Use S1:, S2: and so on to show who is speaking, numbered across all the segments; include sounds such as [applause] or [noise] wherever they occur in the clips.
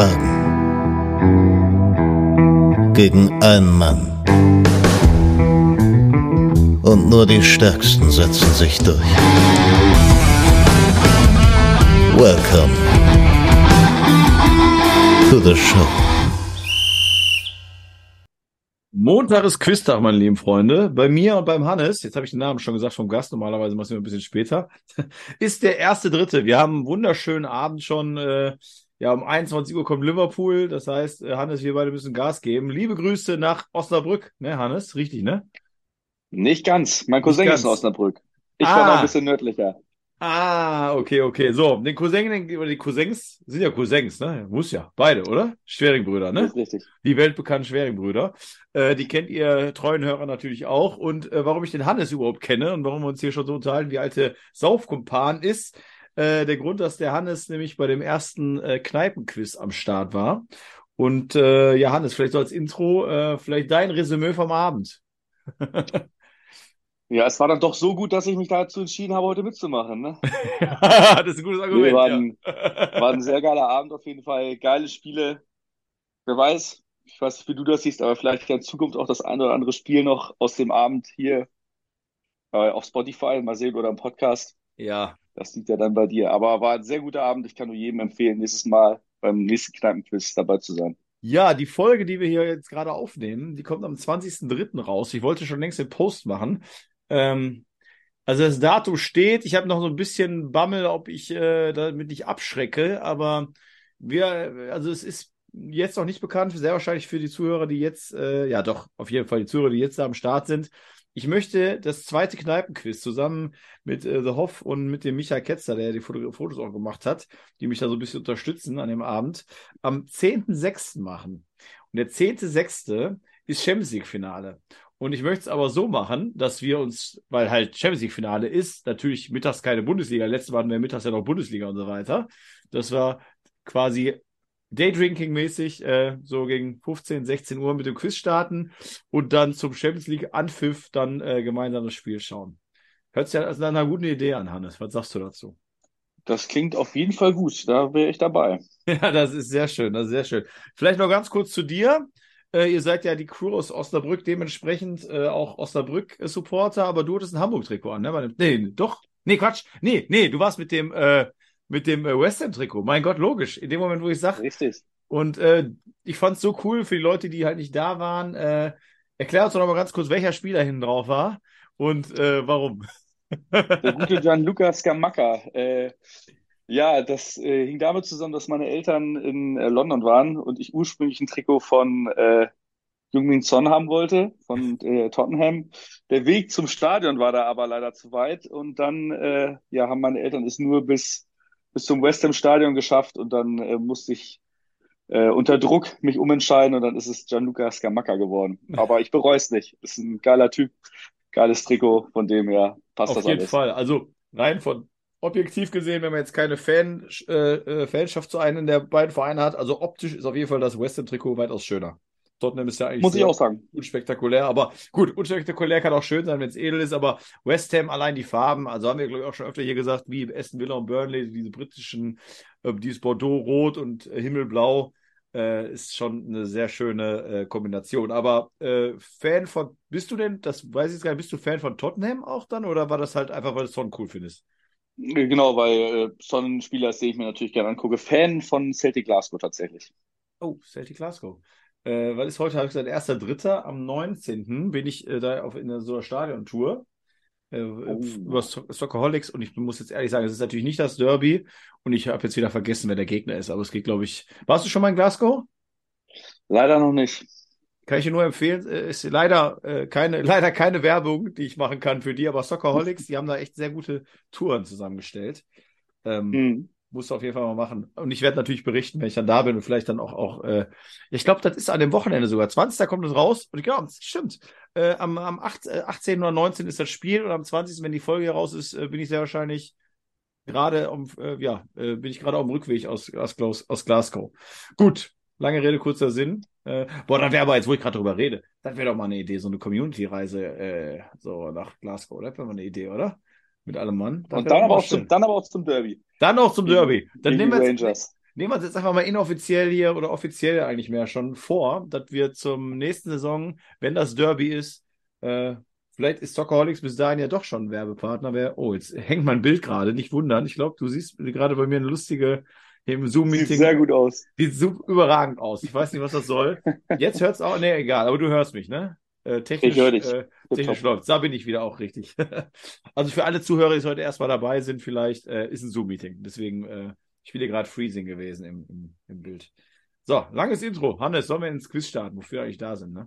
S1: Fragen. Gegen einen Mann. Und nur die Stärksten setzen sich durch. Welcome to the show.
S2: Montag ist Quiztag, meine lieben Freunde. Bei mir und beim Hannes, jetzt habe ich den Namen schon gesagt vom Gast, normalerweise machen wir ein bisschen später, [laughs] ist der erste Dritte. Wir haben einen wunderschönen Abend schon. Äh, ja, um 21 Uhr kommt Liverpool. Das heißt, äh, Hannes, wir beide müssen Gas geben. Liebe Grüße nach Osnabrück, ne, Hannes? Richtig, ne?
S3: Nicht ganz. Mein Cousin
S2: ganz.
S3: ist in Osnabrück. Ich
S2: Ah.
S3: war noch ein bisschen nördlicher.
S2: Ah, okay, okay. So, den Cousin, den, oder die Cousins sind ja Cousins, ne? Muss ja. Beide, oder? Schweringbrüder, ne?
S3: Das ist richtig.
S2: die weltbekannten Schweringbrüder. Äh, die kennt ihr treuen Hörer natürlich auch. Und äh, warum ich den Hannes überhaupt kenne und warum wir uns hier schon so unterhalten, wie alte Saufkumpan ist, äh, der Grund, dass der Hannes nämlich bei dem ersten äh, Kneipenquiz am Start war. Und äh, ja, Hannes, vielleicht so als Intro, äh, vielleicht dein Resümee vom Abend. [laughs]
S3: Ja, es war dann doch so gut, dass ich mich dazu entschieden habe, heute mitzumachen. Ne? [laughs]
S2: das ist ein gutes Argument.
S3: Nee, war,
S2: ja.
S3: ein, war ein [laughs] sehr geiler Abend auf jeden Fall. Geile Spiele. Wer weiß, ich weiß nicht, wie du das siehst, aber vielleicht in Zukunft auch das eine oder andere Spiel noch aus dem Abend hier äh, auf Spotify, mal sehen oder im Podcast.
S2: Ja,
S3: Das liegt ja dann bei dir. Aber war ein sehr guter Abend. Ich kann nur jedem empfehlen, nächstes Mal beim nächsten Kneipenquiz dabei zu sein.
S2: Ja, die Folge, die wir hier jetzt gerade aufnehmen, die kommt am 20.03. raus. Ich wollte schon längst den Post machen. Ähm, also das Datum steht. Ich habe noch so ein bisschen Bammel, ob ich äh, damit nicht abschrecke, aber wir, also es ist jetzt noch nicht bekannt, sehr wahrscheinlich für die Zuhörer, die jetzt, äh, ja doch, auf jeden Fall die Zuhörer, die jetzt da am Start sind. Ich möchte das zweite Kneipenquiz zusammen mit äh, The Hoff und mit dem Michael Ketzer, der die Foto Fotos auch gemacht hat, die mich da so ein bisschen unterstützen an dem Abend, am 10.06. machen. Und der 10.06. ist Champions League-Finale. Und ich möchte es aber so machen, dass wir uns, weil halt Champions League-Finale ist, natürlich mittags keine Bundesliga, letztes Mal hatten wir mittags ja noch Bundesliga und so weiter. Das war quasi Daydrinking-mäßig, äh, so gegen 15, 16 Uhr mit dem Quiz starten und dann zum Champions League-Anpfiff dann äh, gemeinsam das Spiel schauen. Hört sich ja als einer guten Idee an, Hannes. Was sagst du dazu?
S3: Das klingt auf jeden Fall gut. Da wäre ich dabei. [laughs]
S2: Ja, das ist sehr schön, das ist sehr schön. Vielleicht noch ganz kurz zu dir. Äh, ihr seid ja die Crew aus Osnabrück, dementsprechend äh, auch Osnabrück-Supporter, aber du hattest ein Hamburg-Trikot an, ne? Nee, doch. Nee, Quatsch. Nee, nee, du warst mit dem, äh, mit dem äh, West Ham-Trikot. Mein Gott, logisch. In dem Moment, wo ich sag,
S3: Richtig.
S2: und äh, ich fand's so cool für die Leute, die halt nicht da waren. Äh, erklär uns doch noch mal ganz kurz, welcher Spieler hinten drauf war und äh, warum.
S3: Der gute Gianluca Scamacca. Äh, ja, das äh, hing damit zusammen, dass meine Eltern in äh, London waren und ich ursprünglich ein Trikot von äh, Jungmin Son haben wollte, von äh, Tottenham. Der Weg zum Stadion war da aber leider zu weit und dann äh, ja, haben meine Eltern es nur bis, bis zum West Ham Stadion geschafft und dann äh, musste ich äh, unter Druck mich umentscheiden und dann ist es Gianluca Scamacca geworden. [laughs] Aber ich bereue es nicht. Ist ein geiler Typ, geiles Trikot, von dem her passt
S2: Auf
S3: das
S2: jeden
S3: alles.
S2: Fall. Also rein von objektiv gesehen, wenn man jetzt keine Fan, äh, äh, Fanschaft zu einem der beiden Vereine hat, also optisch ist auf jeden Fall das West Ham Trikot weitaus schöner. Tottenham ist ja eigentlich
S3: Muss ich auch sagen.
S2: unspektakulär, aber gut, unspektakulär kann auch schön sein, wenn es edel ist, aber West Ham allein die Farben, also haben wir glaube ich auch schon öfter hier gesagt, wie Aston Villa und Burnley, diese britischen, äh, dieses Bordeaux-Rot und äh, Himmelblau, äh, ist schon eine sehr schöne äh, Kombination. Aber äh, Fan von, bist du denn, das weiß ich jetzt gar nicht, bist du Fan von Tottenham auch dann oder war das halt einfach, weil du Son cool findest?
S3: Genau, weil äh, schon ein Spieler ist, den ich mir natürlich gerne angucke. Fan von Celtic Glasgow tatsächlich.
S2: Oh, Celtic Glasgow. Äh, weil ist heute, habe ich gesagt, erster Dritter, am 19. bin ich äh, da auf in so einer Stadiontour äh, über So- Soccerholics und ich muss jetzt ehrlich sagen, es ist natürlich nicht das Derby und ich habe jetzt wieder vergessen, wer der Gegner ist, aber es geht, glaube ich. Warst du schon mal in Glasgow?
S3: Leider noch nicht.
S2: Kann ich dir nur empfehlen, äh, ist leider äh, keine, [laughs] leider keine Werbung, die ich machen kann für die, aber Soccerholics, die haben da echt sehr gute Touren zusammengestellt. Ähm,
S3: Hm.
S2: Musst du auf jeden Fall mal machen. Und ich werde natürlich berichten, wenn ich dann da bin und vielleicht dann auch, auch äh, ich glaube, das ist an dem Wochenende sogar. 20. kommt es raus. Und ich glaube, stimmt. Äh, am am 8, äh, 18. oder 19. ist das Spiel und am 20., wenn die Folge hier raus ist, äh, bin ich sehr wahrscheinlich gerade um, äh, ja, äh, bin ich gerade auf dem Rückweg aus, aus, aus Glasgow. Gut, lange Rede, kurzer Sinn. Äh, boah, dann wäre aber jetzt, wo ich gerade drüber rede, das wäre doch mal eine Idee, so eine Community-Reise äh, so nach Glasgow. Das wäre mal eine Idee, oder? Mit allem Mann. Das
S3: Und dann aber, auch zum, dann aber auch zum Derby.
S2: Dann noch zum Derby. Dann nehmen wir jetzt, nehmen wir uns jetzt einfach mal inoffiziell hier oder offiziell eigentlich mehr schon vor, dass wir zum nächsten Saison, wenn das Derby ist, äh, vielleicht ist Soccerholics bis dahin ja doch schon ein Werbepartner. Wer, oh, jetzt hängt mein Bild gerade, nicht wundern. Ich glaube, du siehst gerade bei mir eine lustige im Zoom-Meeting.
S3: Sieht sehr gut aus.
S2: Sieht so überragend aus. Ich weiß nicht, was das soll. [laughs] Jetzt hört es auch, nee, egal, aber du hörst mich, ne? Äh, technisch. Äh, technisch läuft. Da bin ich wieder auch richtig. [laughs] also für alle Zuhörer, die heute erstmal dabei sind, vielleicht äh, ist ein Zoom-Meeting. Deswegen, äh, ich bin hier gerade freezing gewesen im, im, im Bild. So, langes Intro. Hannes, sollen wir ins Quiz starten, wofür wir eigentlich da sind, ne?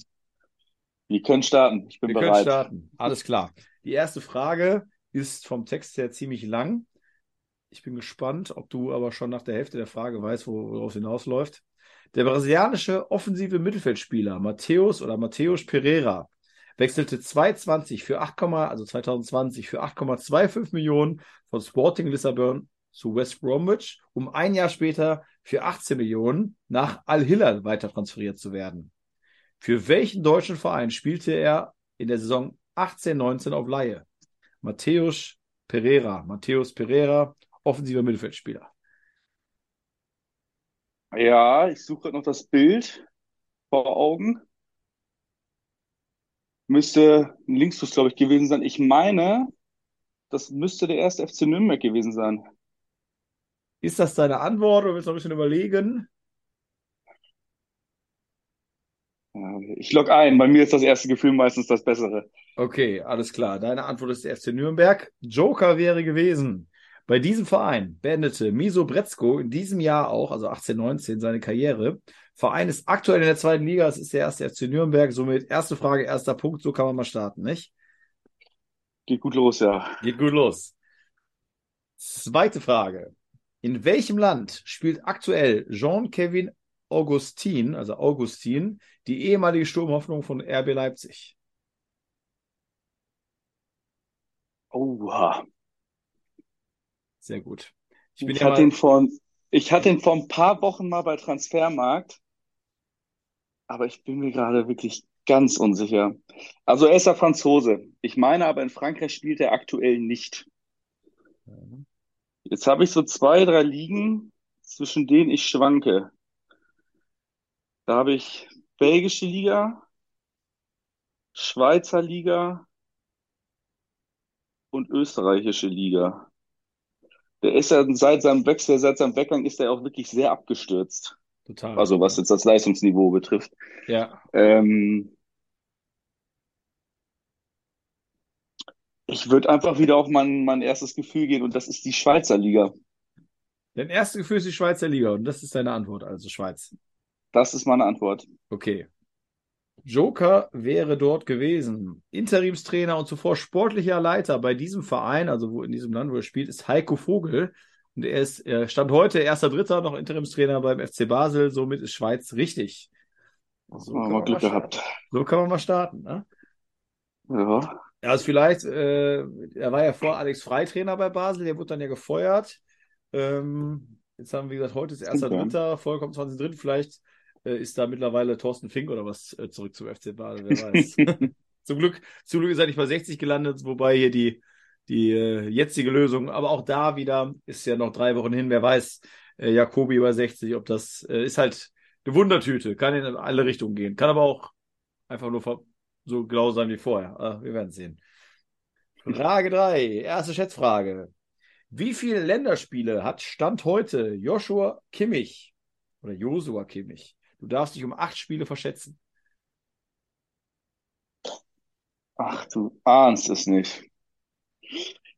S3: Wir können starten. Ich bin
S2: Wir können
S3: bereit.
S2: starten. Alles klar. Die erste Frage ist vom Text her ziemlich lang. Ich bin gespannt, ob du aber schon nach der Hälfte der Frage weißt, wo- worauf es hinausläuft. Der brasilianische offensive Mittelfeldspieler Mateus oder Mateus Pereira wechselte 2020 für 8, also 2020 für 8,25 Millionen von Sporting Lissabon zu West Bromwich, um ein Jahr später für 18 Millionen nach Al-Hilal weiter transferiert zu werden. Für welchen deutschen Verein spielte er in der Saison 18-19 auf Laie? Matthäus Pereira. Matthäus Pereira, offensiver Mittelfeldspieler.
S3: Ja, ich suche gerade noch das Bild vor Augen. Müsste ein Linksfuß, glaube ich, gewesen sein. Ich meine, das müsste der erste FC Nürnberg gewesen sein.
S2: Ist das deine Antwort oder willst du noch ein bisschen überlegen?
S3: Ja, Ich log ein. Bei mir ist das erste Gefühl meistens das bessere.
S2: Okay, alles klar. Deine Antwort ist der FC Nürnberg. Joker wäre gewesen. Bei diesem Verein beendete Miso Brezko in diesem Jahr auch, also 18-19, seine Karriere. Verein ist aktuell in der zweiten Liga, es ist der erste FC Nürnberg. Somit erste Frage, erster Punkt, so kann man mal starten, nicht?
S3: Geht gut los, ja.
S2: Geht gut los. Zweite Frage. In welchem Land spielt aktuell Jean-Kevin Augustin, also Augustin, die ehemalige Sturmhoffnung von RB Leipzig?
S3: Oha.
S2: Sehr gut. Ich
S3: Ich
S2: ja
S3: hatte
S2: mal,
S3: ihn vor, ich hatte ihn vor ein paar Wochen mal bei Transfermarkt, aber ich bin mir gerade wirklich ganz unsicher. Also er ist ja Franzose. Ich meine aber in Frankreich spielt er aktuell nicht. Jetzt habe ich so zwei, drei Ligen, zwischen denen ich schwanke. Da habe ich belgische Liga, Schweizer Liga und österreichische Liga. Der ist ja seit seinem Wechsel, seit seinem Weggang ist er auch wirklich sehr abgestürzt.
S2: total.
S3: Also was jetzt das Leistungsniveau betrifft.
S2: Ja,
S3: Ähm, ich würde einfach wieder auf mein, mein erstes Gefühl gehen und das ist die Schweizer Liga.
S2: dein erstes Gefühl ist die Schweizer Liga und das ist deine Antwort, also Schweiz.
S3: Das ist meine Antwort.
S2: Okay. Joker wäre dort gewesen. Interimstrainer und zuvor sportlicher Leiter bei diesem Verein, also wo in diesem Land, wo er spielt, ist Heiko Vogel. Und er ist, er stand heute erster Dritter, noch Interimstrainer beim FC Basel. Somit ist Schweiz richtig. So
S3: Haben
S2: kann
S3: wir
S2: man
S3: Glück
S2: mal
S3: gehabt.
S2: starten. So kann man mal starten. Ne?
S3: Ja.
S2: Also vielleicht, äh, er war ja vor Alex Frei Trainer bei Basel, der wurde dann ja gefeuert. Ähm, jetzt haben wir, wie gesagt, heute ist erster. Dritter, vollkommen 20 Vielleicht äh, ist da mittlerweile Thorsten Fink oder was äh, zurück zum FC Basel, wer weiß. [laughs] zum Glück, zum Glück ist er nicht bei 60 gelandet, wobei hier die, die äh, jetzige Lösung, aber auch da wieder ist ja noch drei Wochen hin, wer weiß, äh, Jakobi bei 60, ob das äh, ist halt eine Wundertüte, kann in alle Richtungen gehen, kann aber auch einfach nur so genau sein wie vorher. Ah, wir werden sehen. Frage 3, erste Schätzfrage. Wie viele Länderspiele hat Stand heute Joshua Kimmich oder Josua Kimmich? Du darfst dich um acht Spiele verschätzen.
S3: Ach, du ahnst es nicht.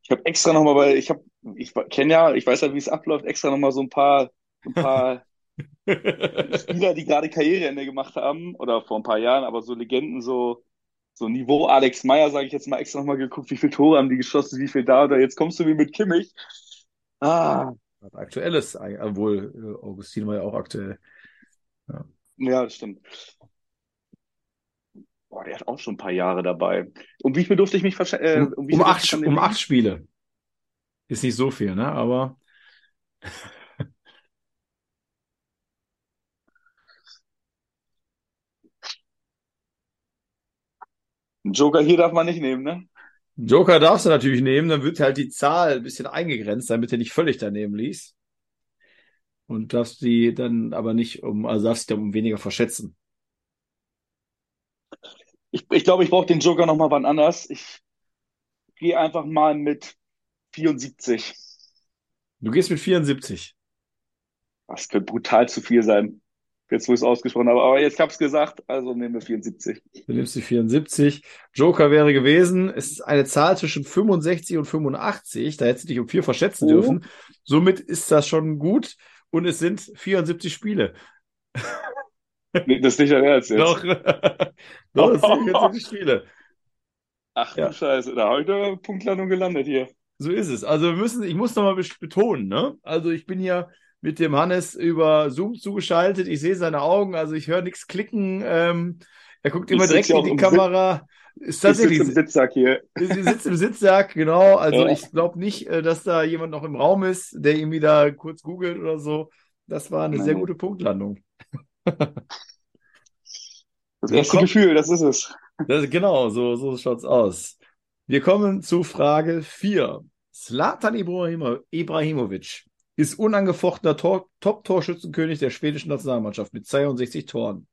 S3: Ich habe extra nochmal bei, ich habe, ich kenne ja, ich weiß ja, wie es abläuft, extra nochmal so ein paar, ein paar [laughs] Spieler, die gerade Karriereende gemacht haben, oder vor ein paar Jahren, aber so Legenden, so, so Niveau Alex Meyer, sage ich jetzt mal, extra nochmal geguckt, wie viele Tore haben die geschossen, wie viel da oder jetzt kommst du wie mit Kimmich. Ah,
S2: Aktuelles, obwohl äh, Augustin war ja auch aktuell.
S3: ja, das stimmt. Boah, der hat auch schon ein paar Jahre dabei. Um wie viel durfte ich mich verschätzen? Äh,
S2: Um,
S3: um wie
S2: um acht,
S3: ich den
S2: um acht Spiele. Ist nicht so viel, ne? Aber
S3: Einen Joker hier darf man nicht nehmen, ne?
S2: Joker darfst du natürlich nehmen, dann wird halt die Zahl ein bisschen eingegrenzt, damit er nicht völlig daneben liest. Und darfst die dann aber nicht um, also darfst dich dann um weniger verschätzen.
S3: Ich, ich glaube, ich brauche den Joker nochmal wann anders. Ich gehe einfach mal mit 74.
S2: Du gehst mit 74.
S3: Das könnte brutal zu viel sein. Jetzt, wo ich es ausgesprochen habe. Aber jetzt habe ich es gesagt, also nehmen wir 74.
S2: Du nimmst die 74. Joker wäre gewesen, es ist eine Zahl zwischen 65 und 85. Da hättest du dich um vier verschätzen
S3: Oh.
S2: dürfen. Somit ist das schon gut. Und es sind 74 Spiele.
S3: Nee, das ist nicht dein Ernst jetzt.
S2: Doch. [laughs] Doch, es sind 74 Spiele.
S3: Ach
S2: Ja.
S3: du Scheiße, da habe ich eine Punktlandung gelandet hier.
S2: So ist es. Also wir müssen, ich muss nochmal betonen, ne? Also ich bin hier mit dem Hannes über Zoom zugeschaltet. Ich sehe seine Augen, also ich höre nichts klicken. Ähm, er guckt immer direkt in die
S3: auch im
S2: Ist
S3: Ich sitze
S2: tatsächlich,
S3: im Sitzsack hier.
S2: sie sitzt im Sitzsack, genau. Also
S3: Ja.
S2: ich glaube nicht, äh, dass da jemand noch im Raum ist, der irgendwie da kurz googelt oder so. Das war eine
S3: Nein,
S2: sehr gute Punktlandung. [laughs]
S3: Das erste
S2: kommen-
S3: Gefühl, das ist es.
S2: Das, genau, so, so schaut's aus. Wir kommen zu Frage 4. Zlatan Ibrahimo, Ibrahimovic ist unangefochtener Tor, Top-Torschützenkönig der schwedischen Nationalmannschaft mit 62 Toren.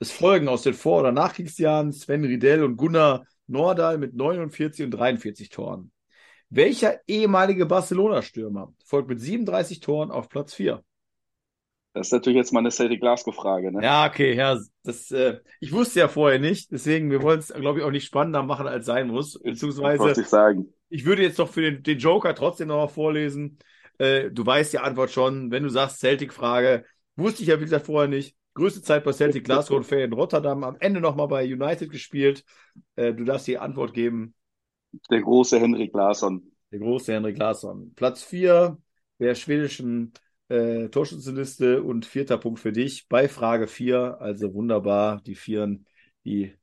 S2: Es folgen aus den Vor- oder Nachkriegsjahren Sven Riedel und Gunnar Nordahl mit 49 und 43 Toren. Welcher ehemalige Barcelona-Stürmer folgt mit 37 Toren auf Platz 4?
S3: Das ist natürlich jetzt mal eine Celtic Glasgow-Frage, ne?
S2: Ja, okay, ja, das, äh, ich wusste ja vorher nicht, deswegen, wir wollen es, glaube ich, auch nicht spannender machen, als sein muss. Beziehungsweise,
S3: ich sagen.
S2: ich würde jetzt doch für den, den Joker trotzdem nochmal vorlesen. Äh, du weißt die Antwort schon, wenn du sagst Celtic-Frage, wusste ich ja, wie gesagt, vorher nicht. Größte Zeit bei Celtic Glasgow und Fair in Rotterdam, am Ende nochmal bei United gespielt. Äh, du darfst die Antwort geben.
S3: Der große Henrik Larsson.
S2: Der große Henrik Larsson. Platz 4 der schwedischen äh, Torschützenliste und vierter Punkt für dich bei Frage 4. Also wunderbar. Die Vieren, die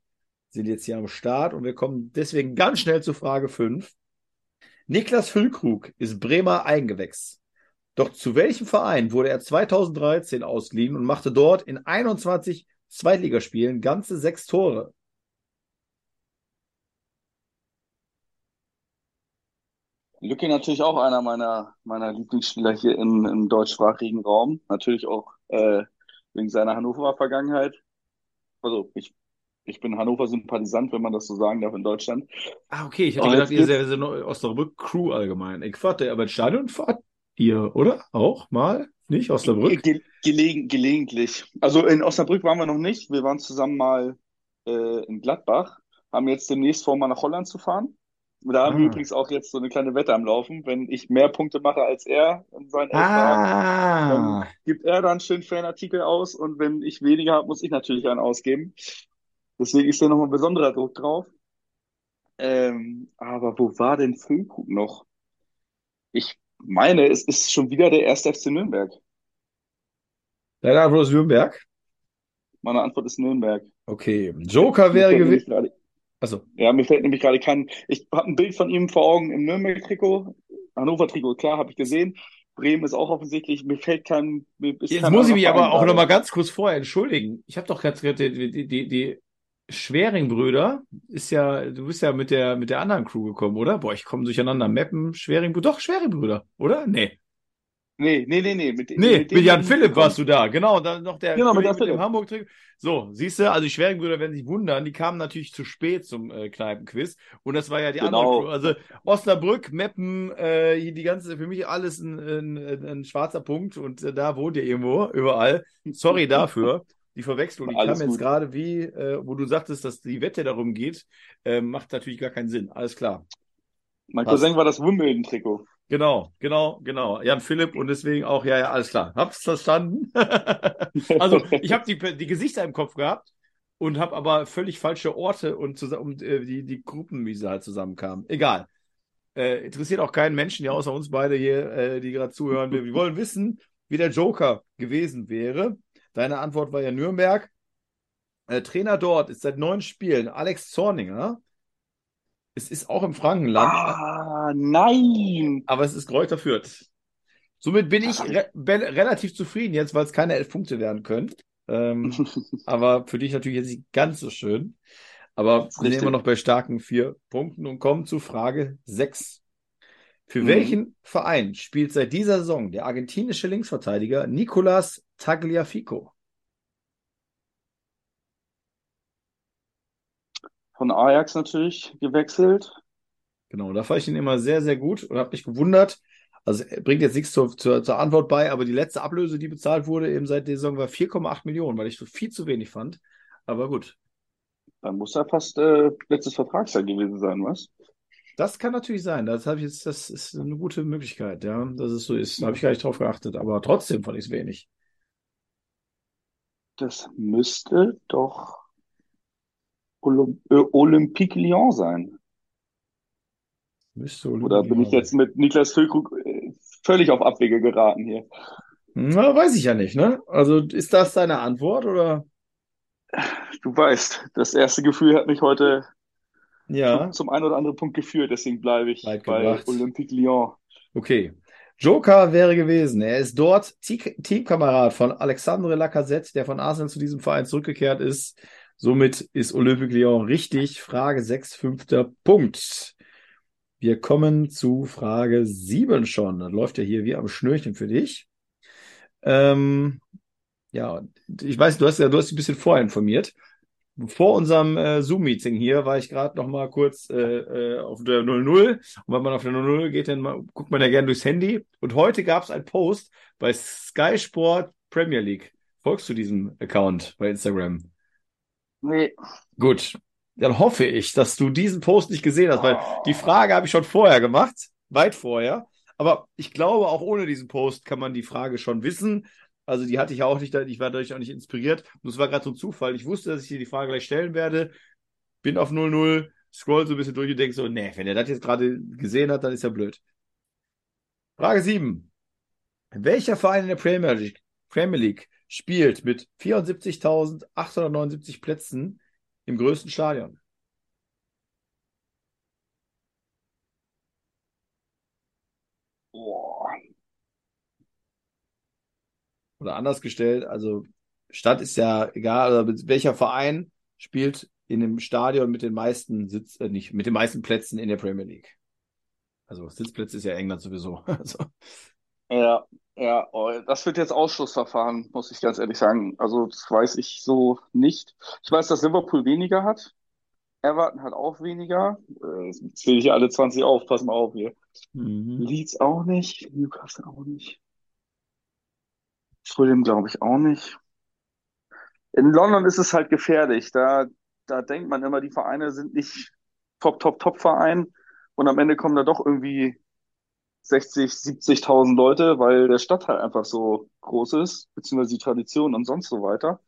S2: sind jetzt hier am Start und wir kommen deswegen ganz schnell zu Frage 5. Niklas Füllkrug ist Bremer Eigengewächs. Doch zu welchem Verein wurde er 2013 ausgeliehen und machte dort in 21 Zweitligaspielen ganze sechs Tore?
S3: Lücke natürlich auch einer meiner, meiner Lieblingsspieler hier im, im deutschsprachigen Raum. Natürlich auch äh, wegen seiner Hannoverer Vergangenheit. Also ich, ich bin Hannover-Sympathisant, wenn man das so sagen darf in Deutschland.
S2: Ah, okay. Ich hätte gedacht, ihr seid seid Osnabrück Crew allgemein. Ich fahrt aber ins Stadion fahrt ihr, oder? Auch mal? Nicht? Osnabrück?
S3: Ge gelegen, gelegentlich. Also in Osnabrück waren wir noch nicht. Wir waren zusammen mal äh, in Gladbach, haben jetzt demnächst vor, mal nach Holland zu fahren. Und da haben wir
S2: Ah.
S3: übrigens auch jetzt so eine kleine Wette am Laufen. Wenn ich mehr Punkte mache als er in seinen
S2: Ah,
S3: gibt er dann schön Fanartikel aus und wenn ich weniger habe, muss ich natürlich einen ausgeben. Deswegen ist da nochmal besonderer Druck drauf. Ähm, aber wo war denn Füllkrug noch? Ich meine, es ist schon wieder der erste FC Nürnberg.
S2: deine Antwort ist Nürnberg?
S3: Meine Antwort ist Nürnberg.
S2: Okay. Joker wäre gewesen.
S3: gerade,
S2: Achso.
S3: ja, mir fällt nämlich gerade kein, ich habe ein Bild von ihm vor Augen im Nürnberg-Trikot. Hannover-Trikot, klar, habe ich gesehen. Bremen ist auch offensichtlich, mir fällt kein, mir
S2: Jetzt muss ich mich aber auch
S3: gerade.
S2: nochmal ganz kurz vorher entschuldigen. Ich habe doch ganz die, die, die, die Schwering-Brüder ist ja, du bist ja mit der, mit der anderen Crew gekommen, oder? Boah, ich komme durcheinander. Meppen, Schwering, doch, Schwering-Brüder, oder? Nee.
S3: Nee, nee, nee, nee. Mit,
S2: Nee,
S3: mit
S2: mit Jan Philipp warst du da, genau. Und dann noch der
S3: Genau, mit
S2: Kollege
S3: Jan
S2: mit dem
S3: Philipp.
S2: Hamburg-Trikot. So, siehst du, also die Schwerenbrüder werden sich wundern, die kamen natürlich zu spät zum äh, Kneipenquiz. Und das war ja die andere
S3: Genau.
S2: Crew. Also Osnabrück, Meppen, äh, die ganze, für mich alles ein, ein, ein schwarzer Punkt und äh, da wohnt ihr irgendwo, überall. Sorry [laughs] dafür. Die Verwechslung, die
S3: Alles
S2: kam jetzt gerade wie, äh, wo du sagtest, dass die Wette darum geht, äh, macht natürlich gar keinen Sinn. Alles klar.
S3: Mein
S2: Passt.
S3: Cousin war das Wimbledon-Trikot.
S2: Genau, genau, genau. Jan Philipp und deswegen auch, ja, ja, alles klar. Hab's verstanden. [laughs] also, ich habe die, die Gesichter im Kopf gehabt und habe aber völlig falsche Orte und, zusammen, äh, die, die Gruppen, wie sie halt zusammenkamen. Egal. Äh, interessiert auch keinen Menschen, ja, außer uns beide hier, äh, die gerade zuhören. Wir, wir wollen wissen, wie der Joker gewesen wäre. Deine Antwort war ja Nürnberg. Äh, Trainer dort ist seit neun Spielen Alex Zorninger. Es ist auch im Frankenland.
S3: Ah, nein.
S2: Aber es ist Kräuter Fürth. Somit bin ich re relativ zufrieden jetzt, weil es keine elf Punkte werden können. Ähm, [laughs] aber für dich natürlich jetzt nicht ganz so schön. Aber wir sind immer noch bei starken vier Punkten und kommen zu Frage 6. Für
S3: Mhm.
S2: welchen Verein spielt seit dieser Saison der argentinische Linksverteidiger Nicolas Tagliafico?
S3: Von Ajax natürlich gewechselt.
S2: Genau, da fand ich ihn immer sehr, sehr gut und habe mich gewundert. Also er bringt jetzt nichts zur, zur, zur Antwort bei, aber die letzte Ablöse, die bezahlt wurde eben seit der Saison, war 4,8 Millionen, weil ich so viel zu wenig fand. Aber gut,
S3: Dann muss er fast äh, letztes Vertragsjahr gewesen sein, was?
S2: Das kann natürlich sein. Das habe ich jetzt, das ist eine gute Möglichkeit, ja, dass es so ist. Da habe ich gar nicht drauf geachtet, aber trotzdem fand ich es wenig.
S3: Das müsste doch Olymp äh, Olympique Lyon sein.
S2: Müsste
S3: Oder bin ich jetzt mit Niklas Füllkrug äh, völlig auf Abwege geraten hier?
S2: Na, weiß ich ja nicht, ne? Also ist das deine Antwort oder?
S3: Du weißt, das erste Gefühl hat mich heute
S2: Ja,
S3: zum einen oder anderen Punkt geführt, deswegen bleibe ich
S2: Weit
S3: bei
S2: gebracht.
S3: Olympique Lyon.
S2: okay. Joker wäre gewesen. Er ist dort Te- Teamkamerad von Alexandre Lacazette, der von Arsenal zu diesem Verein zurückgekehrt ist. Somit ist Olympique Lyon richtig. Frage 6, fünfter Punkt. Wir kommen zu Frage 7 schon. Dann läuft ja hier wie am Schnürchen für dich. Ähm, ja, ich weiß, du hast ja, du hast dich ein bisschen vorher informiert. Vor unserem äh, Zoom-Meeting hier war ich gerade noch mal kurz äh, äh, auf der 00. Und wenn man auf der 00 geht, dann mal, guckt man ja gerne durchs Handy. Und heute gab es einen Post bei Sky Sport Premier League. Folgst du diesem Account bei Instagram?
S3: Nee.
S2: Gut. Dann hoffe ich, dass du diesen Post nicht gesehen hast, weil die Frage habe ich schon vorher gemacht, weit vorher. Aber ich glaube, auch ohne diesen Post kann man die Frage schon wissen. Also die hatte ich auch nicht, ich war dadurch auch nicht inspiriert. Und es war gerade so ein Zufall. Ich wusste, dass ich dir die Frage gleich stellen werde. Bin auf 0-0, scroll so ein bisschen durch und denke so, nee, wenn er das jetzt gerade gesehen hat, dann ist er blöd. Frage 7. Welcher Verein in der Premier League, Premier League spielt mit 74.879 Plätzen im größten Stadion?
S3: Boah.
S2: Oder anders gestellt, also Stadt ist ja egal, also mit welcher Verein spielt in dem Stadion mit den meisten Sitz, äh, nicht, mit den meisten Plätzen in der Premier League. Also Sitzplätze ist ja England sowieso. [laughs] Also,
S3: Ja, ja, oh, das wird jetzt Ausschlussverfahren, muss ich ganz ehrlich sagen. Also, das weiß ich so nicht. Ich weiß, dass Liverpool weniger hat. Everton hat auch weniger. Äh, Jetzt zähle ich hier alle 20 auf, pass mal auf hier.
S2: mhm.
S3: Leeds auch nicht, Newcastle auch nicht. Fulham glaube ich auch nicht. In London ist es halt gefährlich. Da, da denkt man immer, die Vereine sind nicht Top, Top, Top-Verein. Und am Ende kommen da doch irgendwie 60, 70.000 Leute, weil der Stadtteil einfach so groß ist, beziehungsweise die Tradition und sonst so weiter.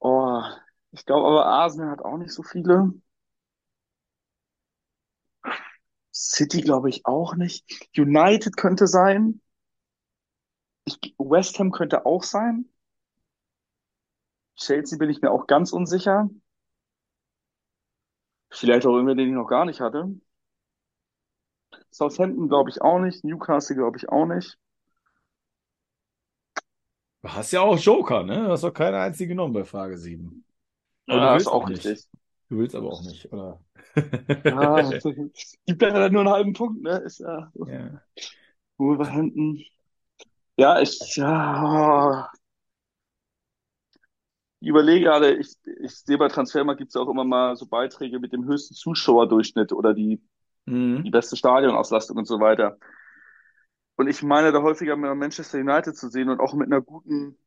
S3: Oh, ich glaube aber Arsenal hat auch nicht so viele. City glaube ich auch nicht. United könnte sein. Ich, West Ham könnte auch sein. Chelsea bin ich mir auch ganz unsicher. Vielleicht auch irgendwer, den ich noch gar nicht hatte. Southampton glaube ich auch nicht. Newcastle glaube ich auch nicht.
S2: Du hast ja auch Joker, ne? Du hast doch keine einzige genommen bei Frage 7. Aber du
S3: Ja,
S2: willst
S3: ist auch
S2: nicht.
S3: richtig.
S2: Du willst aber auch nicht, oder?
S3: Ja, es gibt ja nur einen halben Punkt, ne? Ist ja
S2: Ja.
S3: Wolverhampton. Ja, ich, ja. Ich überlege gerade, ich, ich sehe bei Transfermarkt gibt es auch immer mal so Beiträge mit dem höchsten Zuschauerdurchschnitt oder die, die
S2: Mhm.
S3: beste Stadionauslastung und so weiter. Und ich meine da häufiger mit Manchester United zu sehen und auch mit einer guten,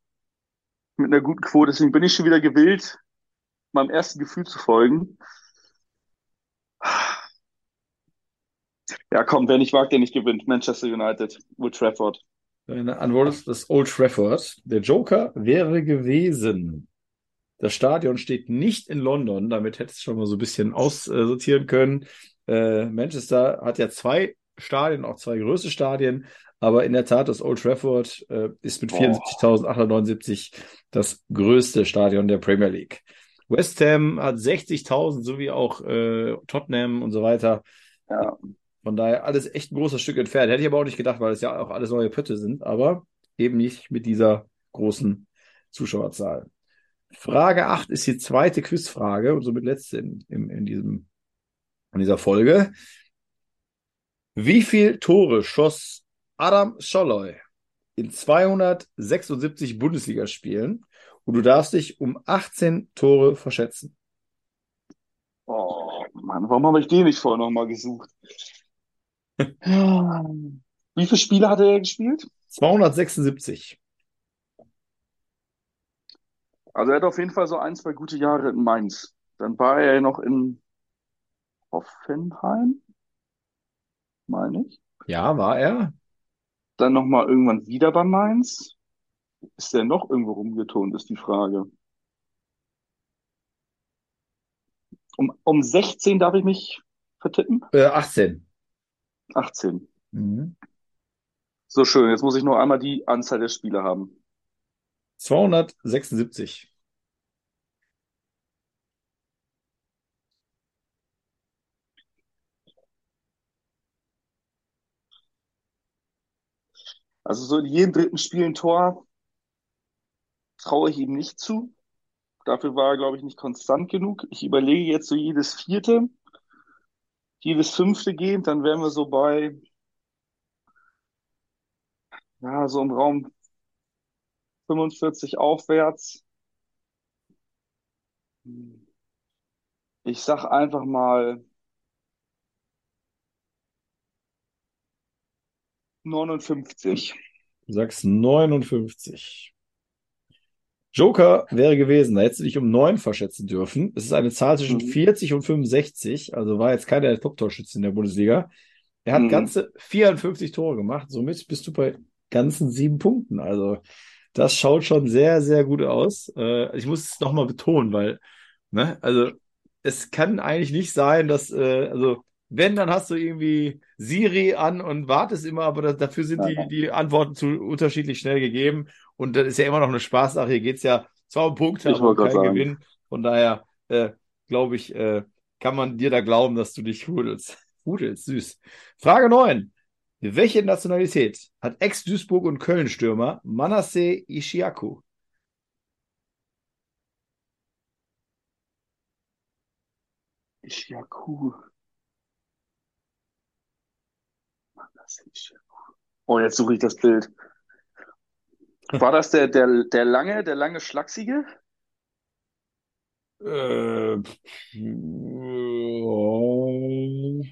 S3: mit einer guten Quote. Deswegen bin ich schon wieder gewillt, meinem ersten Gefühl zu folgen. Ja, komm, wer nicht wagt, der nicht gewinnt. Manchester United, Old Trafford.
S2: Deine Antwort ist das Old Trafford. Der Joker wäre gewesen. Das Stadion steht nicht in London, damit hättest du schon mal so ein bisschen aussortieren können. Äh, Manchester hat ja zwei Stadien, auch zwei größte Stadien, aber in der Tat, das Old Trafford äh, ist mit
S3: Oh.
S2: 74.879 das größte Stadion der Premier League. West Ham hat 60.000, so wie auch äh, Tottenham und so weiter.
S3: Ja,
S2: Von daher alles echt ein großes Stück entfernt. Hätte ich aber auch nicht gedacht, weil es ja auch alles neue Pötte sind, aber eben nicht mit dieser großen Zuschauerzahl. Frage 8 ist die zweite Quizfrage und somit letzte in, in, in, diesem, in dieser Folge. Wie viel Tore schoss Adam Scholloy in 276 Bundesligaspielen? Und du darfst dich um 18 Tore verschätzen.
S3: Oh Mann, warum habe ich den nicht vorher nochmal gesucht? Wie viele Spiele hat er gespielt?
S2: 276.
S3: Also er hat auf jeden Fall so ein, zwei gute Jahre in Mainz. Dann war er noch in Hoffenheim, meine ich.
S2: Ja, war er.
S3: Dann nochmal irgendwann wieder bei Mainz. Ist der noch irgendwo rumgetont, ist die Frage. Um, um 16 darf ich mich vertippen?
S2: Äh, 18.
S3: 18.
S2: Mhm.
S3: So schön, jetzt muss ich nur einmal die Anzahl der Spiele haben.
S2: 276.
S3: Also so in jedem dritten Spiel ein Tor traue ich ihm nicht zu. Dafür war er, glaube ich, nicht konstant genug. Ich überlege jetzt so jedes vierte, jedes fünfte gehen, dann wären wir so bei, ja, so im Raum 45 aufwärts. Ich sag einfach mal 59.
S2: Du sagst 59. Joker wäre gewesen, da hättest du dich um 9 verschätzen dürfen. Es ist eine Zahl zwischen
S3: Mhm.
S2: 40 und 65, also war jetzt keiner der Top-Torschützen in der Bundesliga. Er hat
S3: Mhm.
S2: ganze 54 Tore gemacht, somit bist du bei ganzen sieben Punkten. Also das schaut schon sehr, sehr gut aus. Äh, ich muss es nochmal betonen, weil, ne, also es kann eigentlich nicht sein, dass, äh, also wenn, dann hast du irgendwie Siri an und wartest immer, aber da, dafür sind die, die Antworten zu unterschiedlich schnell gegeben. Und das ist ja immer noch eine Spaßsache. Hier geht's ja zwar um Punkte,
S3: Ich
S2: aber um keinen
S3: sagen.
S2: Gewinn. Von daher, äh, glaube ich, äh, kann man dir da glauben, dass du dich hudelst. Hudelst, süß. Frage 9. Welche Nationalität hat Ex-Duisburg- und Köln-Stürmer Manasseh Ishiaku?
S3: Ist ja cool. Oh, jetzt suche ich das Bild. War das der, der, der lange, der lange Schlachsige?
S2: Äh, oh,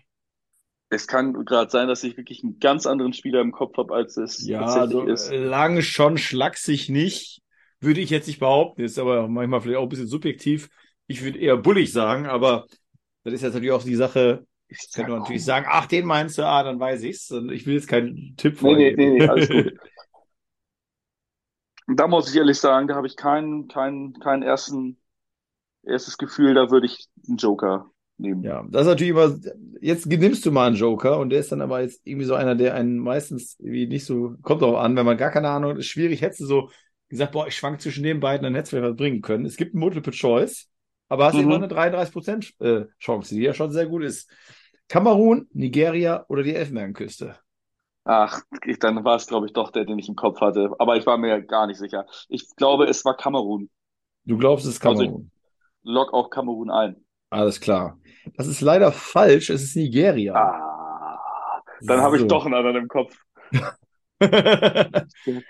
S3: Es kann gerade sein, dass ich wirklich einen ganz anderen Spieler im Kopf habe, als es
S2: ja,
S3: tatsächlich
S2: so
S3: ist.
S2: lang schon schlaksig nicht, würde ich jetzt nicht behaupten. Ist aber manchmal vielleicht auch ein bisschen subjektiv. Ich würde eher bullig sagen, aber das ist jetzt natürlich auch die Sache.
S3: Ist
S2: Könnte man natürlich sagen, ach, den meinst du, ah, dann weiß ich's. Und Ich will jetzt keinen Tipp
S3: Nee, nee,
S2: vorgeben.
S3: nee, nee, alles gut. [laughs] Da muss ich ehrlich sagen, da habe ich keinen, keinen, keinen ersten, erstes Gefühl, da würde ich einen Joker nehmen.
S2: Ja, das ist natürlich immer, jetzt nimmst du mal einen Joker und der ist dann aber jetzt irgendwie so einer, der einen meistens irgendwie nicht so, kommt drauf an, wenn man gar keine Ahnung ist schwierig, hättest du so gesagt, boah, ich schwank zwischen den beiden, dann hättest du vielleicht was bringen können. Es gibt ein Multiple Choice, aber hast
S3: Mhm.
S2: immer eine 33% äh, Chance, die ja schon sehr gut ist. Kamerun, Nigeria oder die Elfenbeinküste?
S3: Ach, ich, dann war es, glaube ich, doch der, den ich im Kopf hatte. Aber ich war mir gar nicht sicher. Ich glaube, es war Kamerun.
S2: Du glaubst, es ist
S3: Also-
S2: Kamerun.
S3: Log auch Kamerun ein.
S2: Alles klar. Das ist leider falsch, es ist Nigeria.
S3: Ah, dann habe ich
S2: So.
S3: doch einen anderen im Kopf. [laughs]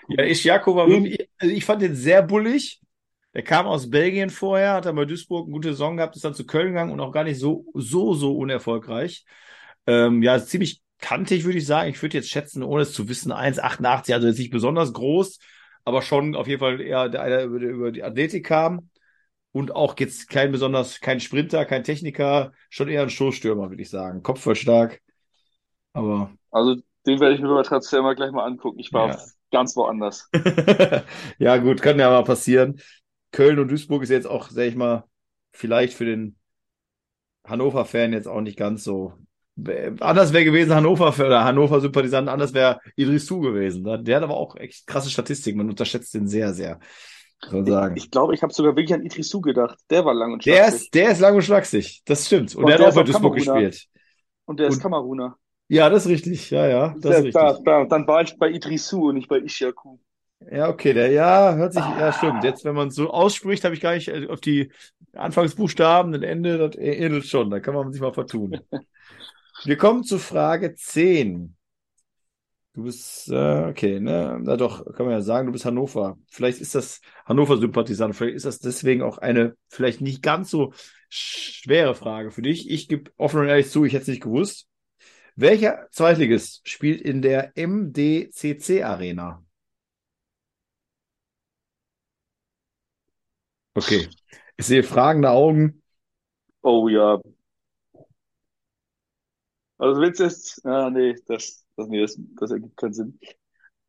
S2: Ja, Ischiako war wirklich, also ich fand den sehr bullig. Der kam aus Belgien vorher, hat dann bei Duisburg eine gute Saison gehabt, ist dann zu Köln gegangen und auch gar nicht so, so, so unerfolgreich. Ähm, ja, ziemlich kantig, würde ich sagen. Ich würde jetzt schätzen, ohne es zu wissen, 1,88, also jetzt nicht besonders groß, aber schon auf jeden Fall eher der, der über, über die Athletik kam. Und auch jetzt kein besonders, kein Sprinter, kein Techniker, schon eher ein Stoßstürmer, würde ich sagen. Kopfballstark. Aber
S3: Also, den werde ich mir bei Transfer mal gleich mal angucken. Ich war
S2: Ja.
S3: ganz woanders. [laughs]
S2: ja, gut, kann ja mal passieren. Köln und Duisburg ist jetzt auch, sag ich mal, vielleicht für den Hannover-Fan jetzt auch nicht ganz so. Anders wäre gewesen Hannover oder Hannover-Sympathisant, anders wäre Idrisu gewesen. Der hat aber auch echt krasse Statistiken. Man unterschätzt den sehr, sehr. Sagen.
S3: Ich glaube, ich habe sogar wirklich an Idrisu gedacht. Der war lang und
S2: Der
S3: schlaksig.
S2: ist, der ist lang und schlaksig. Das stimmt. Und,
S3: Und
S2: der
S3: der
S2: hat auch bei Duisburg
S3: Kameruner.
S2: gespielt.
S3: Und der ist
S2: Und-
S3: Kameruner.
S2: Ja, das ist richtig. Ja, ja, das ist
S3: Der,
S2: richtig.
S3: da, da, dann war ich bei Idrisu und nicht bei Ishiaku.
S2: Ja, okay, der, ja, hört sich,
S3: Ah.
S2: ja, stimmt. Jetzt, wenn man es so ausspricht, habe ich gar nicht äh, auf die Anfangsbuchstaben, das Ende, das ähnelt schon. Da kann man sich mal vertun. [laughs] Wir kommen zu Frage 10. Du bist, äh, okay, ne? Na doch, kann man ja sagen, du bist Hannover. Vielleicht ist das Hannover-Sympathisant, vielleicht ist das deswegen auch eine vielleicht nicht ganz so schwere Frage für dich. Ich gebe offen und ehrlich zu, ich hätte es nicht gewusst. Welcher Zweitligist spielt in der MDCC Arena? Okay. Ich sehe fragende Augen.
S3: Oh ja. Also du jetzt, ah, nee, das, das, nee, das, das ergibt keinen Sinn.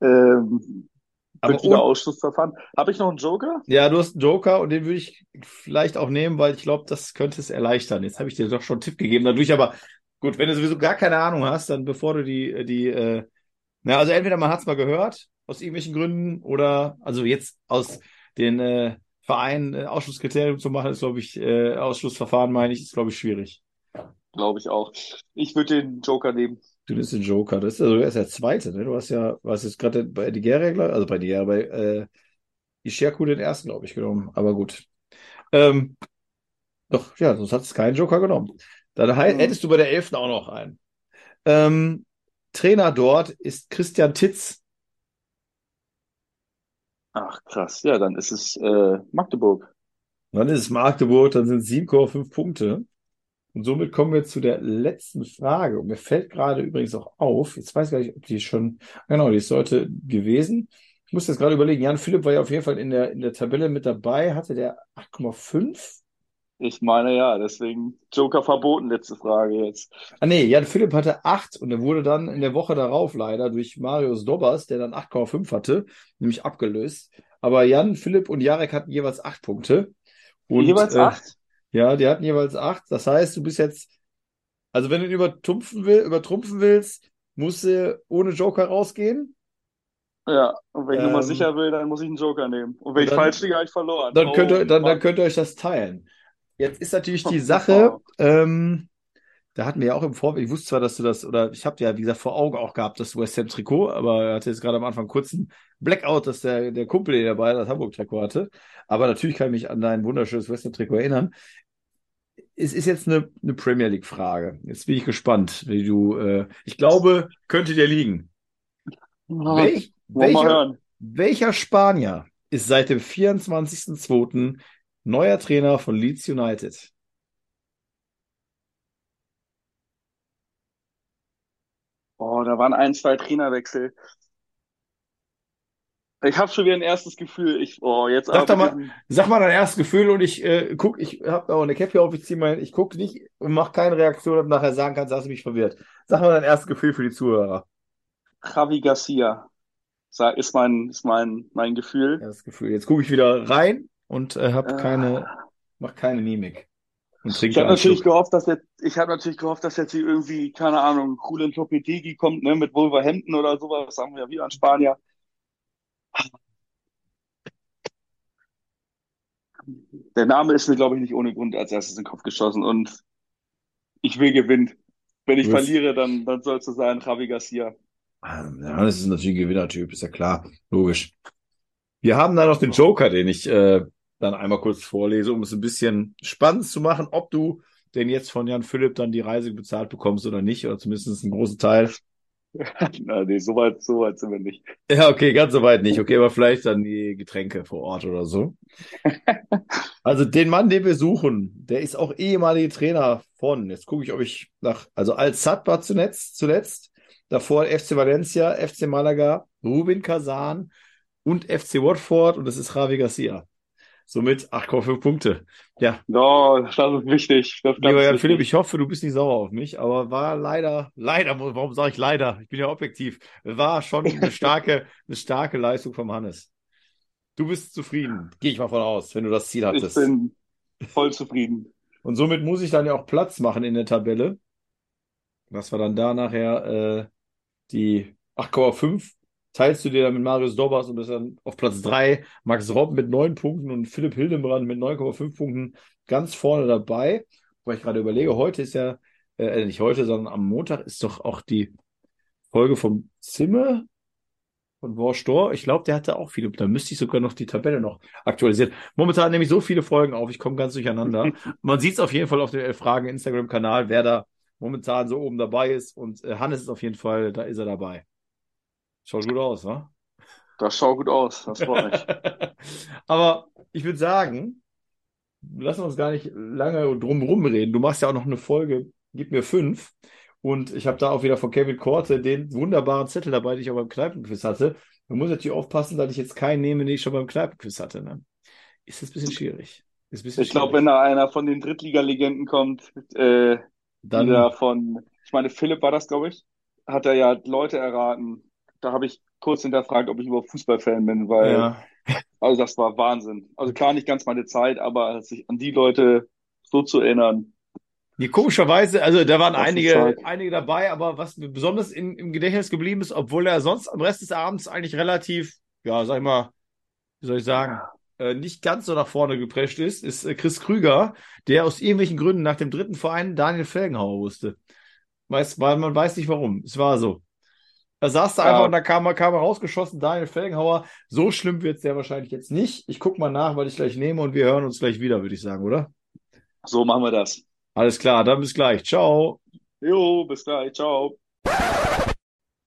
S3: Ähm,
S2: Aber
S3: wieder Ausschussverfahren. Habe ich noch einen Joker?
S2: Ja, du hast einen Joker und den würde ich vielleicht auch nehmen, weil ich glaube, das könnte es erleichtern. Jetzt habe ich dir doch schon einen Tipp gegeben. Dadurch aber, gut, wenn du sowieso gar keine Ahnung hast, dann bevor du die, die, äh, na, also entweder man hat es mal gehört, aus irgendwelchen Gründen, oder, also jetzt aus den äh, Vereinen äh, Ausschlusskriterium zu machen, ist, glaube ich, äh, Ausschlussverfahren, meine ich, ist, glaube ich, schwierig.
S3: Glaube ich auch. Ich würde den Joker nehmen.
S2: Du bist ein Joker. Das ist also erst der zweite, ne? Du hast ja, was jetzt gerade bei Nigeria, also bei Nigeria, bei äh, Ishaku den ersten, glaube ich, genommen. Aber gut. Ähm, doch, ja, sonst hat es keinen Joker genommen. Dann
S3: Mhm.
S2: hättest du bei der elften auch noch einen. Ähm, Trainer dort ist Christian Titz.
S3: Ach, krass. Ja, dann ist es äh, Magdeburg.
S2: Dann ist es Magdeburg, dann sind es 7,5 Punkte. Und somit kommen wir zu der letzten Frage. Und mir fällt gerade übrigens auch auf, jetzt weiß ich gar nicht, ob die schon, genau, die ist heute gewesen. Ich muss jetzt gerade überlegen, Jan Philipp war ja auf jeden Fall in der, in der Tabelle mit dabei. Hatte der 8,5?
S3: Ich meine ja, deswegen Joker verboten, letzte Frage jetzt.
S2: Ah nee, Jan Philipp hatte 8 und er wurde dann in der Woche darauf leider durch Marius Dobbers, der dann 8,5 hatte, nämlich abgelöst. Aber Jan, Philipp und Jarek hatten jeweils 8 Punkte. Und,
S3: Jeweils
S2: äh,
S3: acht?
S2: Ja, die hatten jeweils acht. Das heißt, du bist jetzt, also wenn du ihn übertrumpfen, will, übertrumpfen willst, musst du ohne Joker rausgehen.
S3: Ja, und wenn ich nochmal
S2: Ähm,
S3: sicher will, dann muss ich einen Joker nehmen. Und wenn ich
S2: dann-
S3: falsch liege, habe ich verloren.
S2: Dann
S3: Oh,
S2: könnt ihr, dann, dann
S3: Mann.
S2: könnt ihr euch das teilen. Jetzt ist natürlich die
S3: Oh, [laughs]
S2: Sache, ähm, da hatten wir ja auch im Vorfeld, ich wusste zwar, dass du das, oder ich habe ja, wie gesagt, vor Augen auch gehabt, das West Ham Trikot, aber er hatte jetzt gerade am Anfang kurz einen Blackout, dass der, der Kumpel, der dabei das Hamburg Trikot hatte. Aber natürlich kann ich mich an dein wunderschönes West Ham Trikot erinnern. Es ist jetzt eine, eine Premier League Frage. Jetzt bin ich gespannt, wie du, äh, ich glaube, könnte dir liegen. Welch, welcher, welcher Spanier ist seit dem 24.02. neuer Trainer von Leeds United?
S3: Oh, da waren ein, zwei Trainerwechsel. Ich habe schon wieder ein erstes Gefühl. Ich, oh, jetzt
S2: Sag doch mal- Sag mal dein erstes Gefühl und ich äh, guck, ich habe auch eine Cap hier auf, ich zieh mal, ich guck nicht und mach keine Reaktion, und nachher sagen kannst, hast du mich verwirrt. Sag mal dein erstes Gefühl für die Zuhörer.
S3: Javi Garcia ist mein, ist mein, mein Gefühl.
S2: Erstes Gefühl. Jetzt gucke ich wieder rein und äh, hab
S3: Äh,
S2: keine, mach keine Mimik. Und
S3: Ich habe natürlich gehofft, dass jetzt, ich habe natürlich gehofft, dass jetzt hier irgendwie, keine Ahnung, Julen Lopetegui kommt, ne, mit Wolverhampton oder sowas, sagen wir ja wieder ein Spanier. Der Name ist mir, glaube ich, nicht ohne Grund als erstes in den Kopf geschossen und ich will gewinnen. Wenn ich
S2: willst-
S3: verliere, dann, dann soll es so sein, Javi Garcia.
S2: Ah, Ja, das ist natürlich ein Gewinnertyp, ist ja klar, logisch. Wir haben da noch den Joker, den ich äh, dann einmal kurz vorlese, um es ein bisschen spannend zu machen, ob du denn jetzt von Jan Philipp dann die Reise bezahlt bekommst oder nicht, oder zumindest einen großen Teil. [laughs]
S3: Na, nee, so weit, so weit sind wir nicht.
S2: Ja, okay, ganz so weit nicht. Okay, aber vielleicht dann die Getränke vor Ort oder so. [laughs] Also den Mann, den wir suchen, der ist auch ehemaliger Trainer von, jetzt gucke ich, ob ich nach, also Al-Sadd war zuletzt, zuletzt, davor FC Valencia, FC Malaga, Rubin Kazan und FC Watford und das ist Javi Garcia. Somit 8,5 Punkte. Ja,
S3: No, das ist wichtig. Das
S2: lieber Jan Philipp, ich hoffe, du bist nicht sauer auf mich, aber war leider, leider, warum sage ich leider? Ich bin ja objektiv. War schon [laughs] eine starke, eine starke Leistung vom Hannes. Du bist zufrieden, gehe ich mal von aus, wenn du das Ziel
S3: Ich
S2: hattest.
S3: bin voll zufrieden.
S2: Und somit muss ich dann ja auch Platz machen in der Tabelle. Was wir dann da nachher äh, die 8,5 teilst du dir dann mit Marius Dobbers und bist dann auf Platz 3. Max Robb mit 9 Punkten und Philipp Hildebrand mit 9,5 Punkten ganz vorne dabei. Wo ich gerade überlege, heute ist ja, äh, nicht heute, sondern am Montag ist doch auch die Folge vom Zimmer von Worstor. Ich glaube, der hatte auch viele. Da müsste ich sogar noch die Tabelle noch aktualisieren. Momentan nehme ich so viele Folgen auf, ich komme ganz durcheinander. [laughs] Man sieht es auf jeden Fall auf dem Elf Fragen Instagram-Kanal, wer da momentan so oben dabei ist. Und äh, Hannes ist auf jeden Fall, da ist er dabei. Schaut gut aus, wa?
S3: Das schaut gut aus, das freut mich. [laughs]
S2: Aber ich würde sagen, lassen wir uns gar nicht lange drum reden. Du machst ja auch noch eine Folge, gib mir fünf. Und ich habe da auch wieder von Kevin Korte den wunderbaren Zettel dabei, den ich auch beim Kneipenquiz hatte. Man muss natürlich aufpassen, dass ich jetzt keinen nehme, den ich schon beim Kneipenquiz hatte. Ne? Ist das ein bisschen schwierig. Ist ein bisschen
S3: Ich glaube, wenn da einer von den Drittliga-Legenden kommt, äh,
S2: Dann,
S3: wieder von, ich meine, Philipp war das, glaube ich, hat er ja Leute erraten. Da habe ich kurz hinterfragt, ob ich überhaupt Fußballfan bin, weil,
S2: ja.
S3: also das war Wahnsinn. Also klar nicht ganz meine Zeit, aber sich an die Leute so zu erinnern,
S2: Nee, komischerweise, also da waren einige, einige dabei, aber was mir besonders in, im Gedächtnis geblieben ist, obwohl er sonst am Rest des Abends eigentlich relativ, ja, sag ich mal, wie soll ich sagen, äh, nicht ganz so nach vorne geprescht ist, ist äh, Chris Krüger, der aus irgendwelchen Gründen nach dem dritten Verein Daniel Felgenhauer wusste. Weiß, weil man weiß nicht warum. Es war so. Da saß da
S3: Ja.
S2: einfach und da kam, er- kam er rausgeschossen, Daniel Felgenhauer. So schlimm wird es der wahrscheinlich jetzt nicht. Ich guck mal nach, weil ich gleich nehme und wir hören uns gleich wieder, würde ich sagen, oder?
S3: so machen wir das.
S2: Alles klar, dann bis gleich. Ciao.
S3: Jo, bis gleich, ciao.